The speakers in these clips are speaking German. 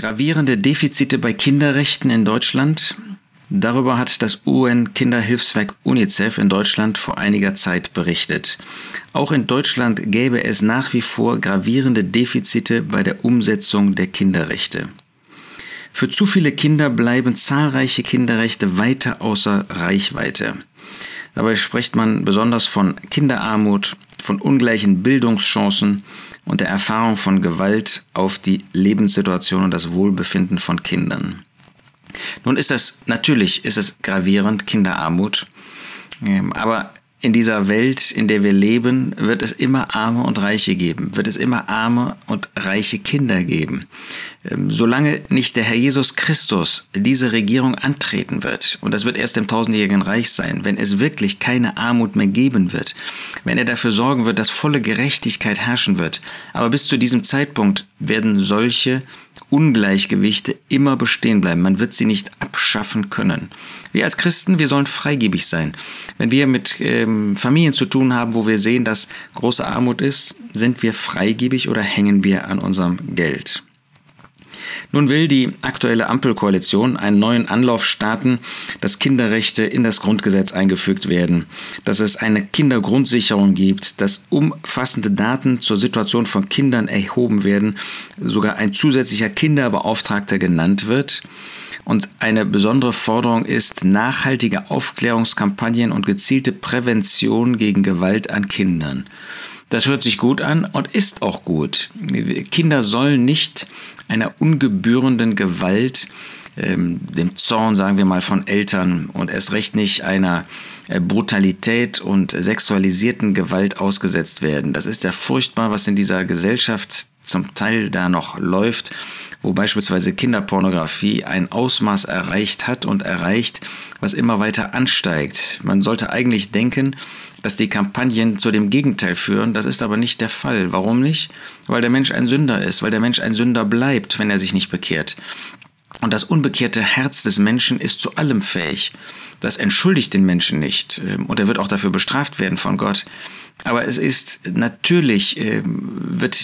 Gravierende Defizite bei Kinderrechten in Deutschland. Darüber hat das UN-Kinderhilfswerk UNICEF in Deutschland vor einiger Zeit berichtet. Auch in Deutschland gäbe es nach wie vor gravierende Defizite bei der Umsetzung der Kinderrechte. Für zu viele Kinder bleiben zahlreiche Kinderrechte weiter außer Reichweite. Dabei spricht man besonders von Kinderarmut, von ungleichen Bildungschancen und der Erfahrung von Gewalt auf die Lebenssituation und das Wohlbefinden von Kindern. Nun ist das natürlich ist es gravierend Kinderarmut, ähm, aber in dieser Welt, in der wir leben, wird es immer Arme und Reiche geben, wird es immer arme und reiche Kinder geben. Ähm, solange nicht der Herr Jesus Christus diese Regierung antreten wird, und das wird erst im tausendjährigen Reich sein, wenn es wirklich keine Armut mehr geben wird, wenn er dafür sorgen wird, dass volle Gerechtigkeit herrschen wird, aber bis zu diesem Zeitpunkt werden solche Ungleichgewichte immer bestehen bleiben. Man wird sie nicht abschaffen können. Wir als Christen, wir sollen freigebig sein. Wenn wir mit ähm, Familien zu tun haben, wo wir sehen, dass große Armut ist, sind wir freigebig oder hängen wir an unserem Geld. Nun will die aktuelle Ampelkoalition einen neuen Anlauf starten, dass Kinderrechte in das Grundgesetz eingefügt werden, dass es eine Kindergrundsicherung gibt, dass umfassende Daten zur Situation von Kindern erhoben werden, sogar ein zusätzlicher Kinderbeauftragter genannt wird. Und eine besondere Forderung ist nachhaltige Aufklärungskampagnen und gezielte Prävention gegen Gewalt an Kindern. Das hört sich gut an und ist auch gut. Kinder sollen nicht einer ungebührenden Gewalt, ähm, dem Zorn, sagen wir mal, von Eltern und erst recht nicht einer äh, Brutalität und sexualisierten Gewalt ausgesetzt werden. Das ist ja furchtbar, was in dieser Gesellschaft zum Teil da noch läuft, wo beispielsweise Kinderpornografie ein Ausmaß erreicht hat und erreicht, was immer weiter ansteigt. Man sollte eigentlich denken, dass die Kampagnen zu dem Gegenteil führen. Das ist aber nicht der Fall. Warum nicht? Weil der Mensch ein Sünder ist, weil der Mensch ein Sünder bleibt, wenn er sich nicht bekehrt. Und das unbekehrte Herz des Menschen ist zu allem fähig. Das entschuldigt den Menschen nicht. Ähm, und er wird auch dafür bestraft werden von Gott. Aber es ist natürlich, äh, wird,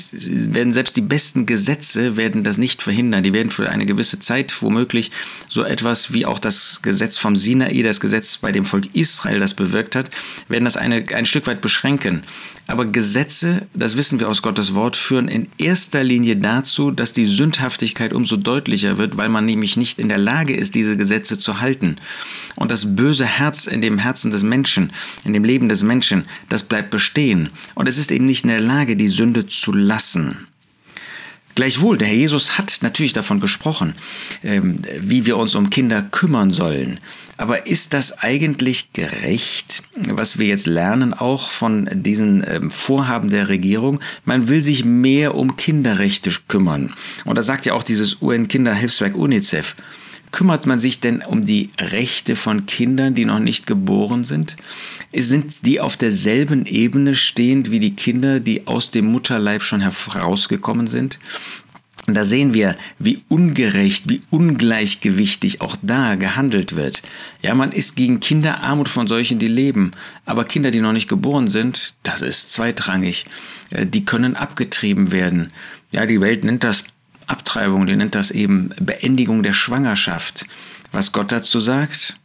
werden selbst die besten Gesetze werden das nicht verhindern. Die werden für eine gewisse Zeit womöglich so etwas wie auch das Gesetz vom Sinai, das Gesetz bei dem Volk Israel das bewirkt hat, werden das eine, ein Stück weit beschränken. Aber Gesetze, das wissen wir aus Gottes Wort, führen in erster Linie dazu, dass die Sündhaftigkeit umso deutlicher wird, weil man nämlich nicht in der Lage ist, diese Gesetze zu halten. Und das böse Herz in dem Herzen des Menschen, in dem Leben des Menschen, das bleibt bestehen. Und es ist eben nicht in der Lage, die Sünde zu lassen. Gleichwohl, der Herr Jesus hat natürlich davon gesprochen, ähm, wie wir uns um Kinder kümmern sollen. Aber ist das eigentlich gerecht, was wir jetzt lernen, auch von diesen ähm, Vorhaben der Regierung? Man will sich mehr um Kinderrechte kümmern. Und da sagt ja auch dieses UN-Kinderhilfswerk UNICEF. Kümmert man sich denn um die Rechte von Kindern, die noch nicht geboren sind? Sind die auf derselben Ebene stehend wie die Kinder, die aus dem Mutterleib schon herausgekommen sind? Und da sehen wir, wie ungerecht, wie ungleichgewichtig auch da gehandelt wird. Ja, man ist gegen Kinderarmut von solchen, die leben. Aber Kinder, die noch nicht geboren sind, das ist zweitrangig. Äh, die können abgetrieben werden. Ja, die Welt nennt das Abtreibung, die nennt das eben Beendigung der Schwangerschaft. Was Gott dazu sagt?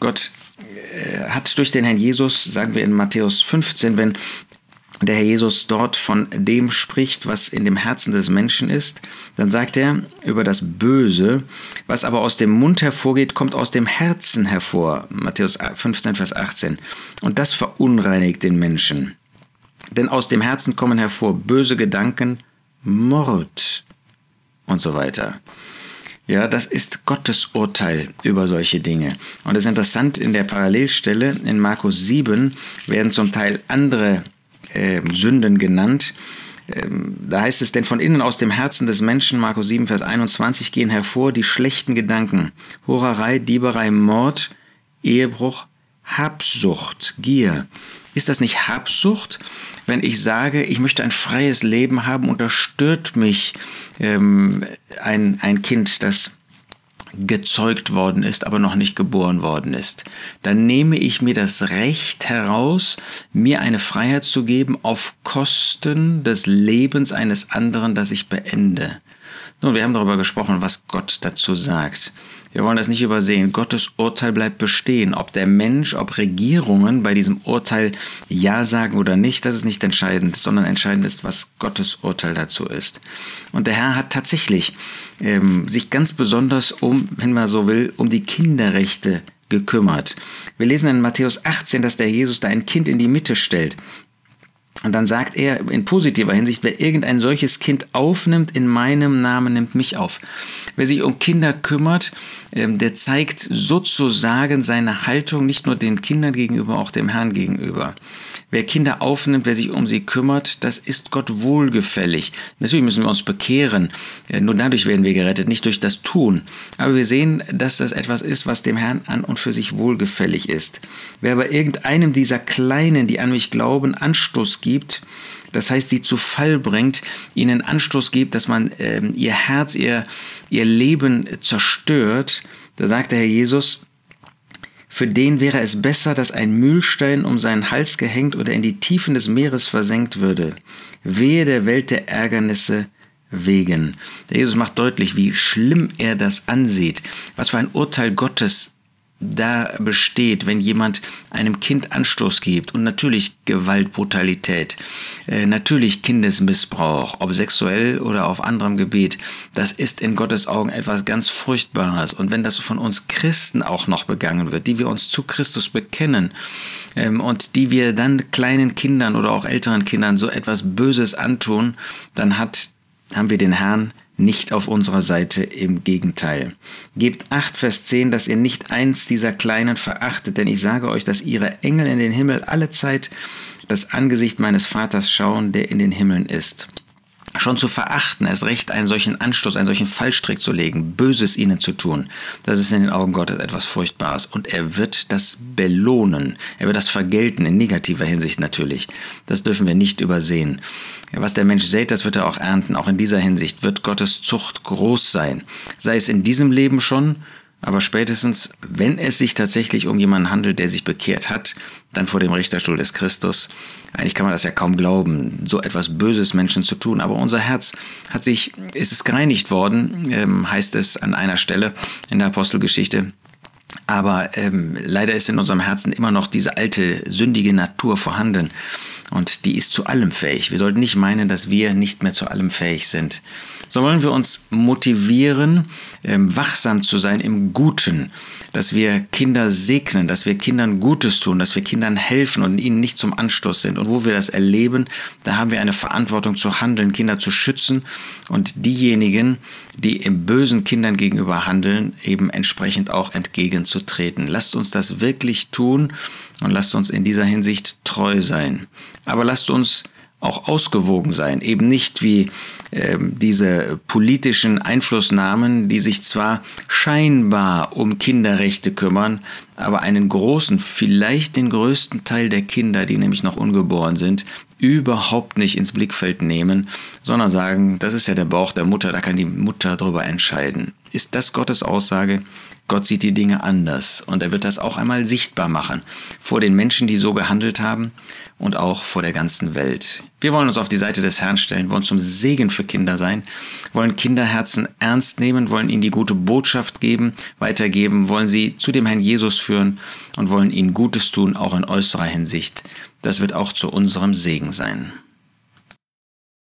Gott äh, hat durch den Herrn Jesus, sagen wir in Matthäus 15, wenn der Herr Jesus dort von dem spricht, was in dem Herzen des Menschen ist, dann sagt er über das Böse, was aber aus dem Mund hervorgeht, kommt aus dem Herzen hervor. Matthäus 15, Vers 18. Und das verunreinigt den Menschen. Denn aus dem Herzen kommen hervor böse Gedanken, Mord und so weiter. Ja, das ist Gottes Urteil über solche Dinge. Und es ist interessant, in der Parallelstelle in Markus 7 werden zum Teil andere äh, Sünden genannt. Ähm, da heißt es, denn von innen aus dem Herzen des Menschen, Markus 7, Vers 21, gehen hervor die schlechten Gedanken. Hurerei, Dieberei, Mord, Ehebruch, Habsucht, Gier. Ist das nicht Habsucht, wenn ich sage, ich möchte ein freies Leben haben und da stört mich ähm, ein, ein Kind, das gezeugt worden ist, aber noch nicht geboren worden ist, dann nehme ich mir das Recht heraus, mir eine Freiheit zu geben auf Kosten des Lebens eines anderen, das ich beende. Nun, wir haben darüber gesprochen, was Gott dazu sagt. Wir wollen das nicht übersehen. Gottes Urteil bleibt bestehen. Ob der Mensch, ob Regierungen bei diesem Urteil Ja sagen oder nicht, das ist nicht entscheidend, sondern entscheidend ist, was Gottes Urteil dazu ist. Und der Herr hat tatsächlich ähm, sich ganz besonders um, wenn man so will, um die Kinderrechte gekümmert. Wir lesen in Matthäus 18, dass der Jesus da ein Kind in die Mitte stellt. Und dann sagt er in positiver Hinsicht, wer irgendein solches Kind aufnimmt in meinem Namen, nimmt mich auf. Wer sich um Kinder kümmert, ähm, der zeigt sozusagen seine Haltung nicht nur den Kindern gegenüber, auch dem Herrn gegenüber. Wer Kinder aufnimmt, wer sich um sie kümmert, das ist Gott wohlgefällig. Natürlich müssen wir uns bekehren. Äh, nur dadurch werden wir gerettet, nicht durch das Tun. Aber wir sehen, dass das etwas ist, was dem Herrn an und für sich wohlgefällig ist. Wer aber irgendeinem dieser Kleinen, die an mich glauben, Anstoß gibt, das heißt, sie zu Fall bringt, ihnen Anstoß gibt, dass man äh, ihr Herz, ihr, ihr Leben zerstört, da sagt der Herr Jesus, für den wäre es besser, dass ein Mühlstein um seinen Hals gehängt oder in die Tiefen des Meeres versenkt würde. Wehe der Welt der Ärgernisse wegen. Der Jesus macht deutlich, wie schlimm er das ansieht, was für ein Urteil Gottes da besteht, wenn jemand einem Kind Anstoß gibt und natürlich Gewalt, Brutalität, äh, natürlich Kindesmissbrauch, ob sexuell oder auf anderem Gebiet, das ist in Gottes Augen etwas ganz Furchtbares. Und wenn das von uns Christen auch noch begangen wird, die wir uns zu Christus bekennen ähm, und die wir dann kleinen Kindern oder auch älteren Kindern so etwas Böses antun, dann hat, haben wir den Herrn nicht auf unserer Seite, im Gegenteil. Gebt acht, Vers 10, dass ihr nicht eins dieser Kleinen verachtet, denn ich sage euch, dass ihre Engel in den Himmel alle Zeit das Angesicht meines Vaters schauen, der in den Himmeln ist schon zu verachten, erst recht einen solchen Anstoß, einen solchen Fallstrick zu legen, Böses ihnen zu tun, das ist in den Augen Gottes etwas Furchtbares. Und er wird das belohnen. Er wird das vergelten, in negativer Hinsicht natürlich. Das dürfen wir nicht übersehen. Was der Mensch sät, das wird er auch ernten. Auch in dieser Hinsicht wird Gottes Zucht groß sein. Sei es in diesem Leben schon, aber spätestens, wenn es sich tatsächlich um jemanden handelt, der sich bekehrt hat, dann vor dem Richterstuhl des Christus. Eigentlich kann man das ja kaum glauben, so etwas Böses Menschen zu tun. Aber unser Herz hat sich, ist es gereinigt worden, ähm, heißt es an einer Stelle in der Apostelgeschichte. Aber ähm, leider ist in unserem Herzen immer noch diese alte sündige Natur vorhanden. Und die ist zu allem fähig. Wir sollten nicht meinen, dass wir nicht mehr zu allem fähig sind. So wollen wir uns motivieren, ähm, wachsam zu sein im Guten, dass wir Kinder segnen, dass wir Kindern Gutes tun, dass wir Kindern helfen und ihnen nicht zum Anstoß sind. Und wo wir das erleben, da haben wir eine Verantwortung zu handeln, Kinder zu schützen und diejenigen, die im bösen Kindern gegenüber handeln, eben entsprechend auch entgegenzutreten. Lasst uns das wirklich tun und lasst uns in dieser Hinsicht treu sein. Aber lasst uns auch ausgewogen sein, eben nicht wie äh, diese politischen Einflussnahmen, die sich zwar scheinbar um Kinderrechte kümmern, aber einen großen, vielleicht den größten Teil der Kinder, die nämlich noch ungeboren sind, überhaupt nicht ins Blickfeld nehmen, sondern sagen, das ist ja der Bauch der Mutter, da kann die Mutter darüber entscheiden. Ist das Gottes Aussage? Gott sieht die Dinge anders und er wird das auch einmal sichtbar machen vor den Menschen, die so gehandelt haben und auch vor der ganzen Welt. Wir wollen uns auf die Seite des Herrn stellen, wollen zum Segen für Kinder sein, wollen Kinderherzen ernst nehmen, wollen ihnen die gute Botschaft geben, weitergeben, wollen sie zu dem Herrn Jesus führen und wollen ihnen Gutes tun, auch in äußerer Hinsicht. Das wird auch zu unserem Segen sein.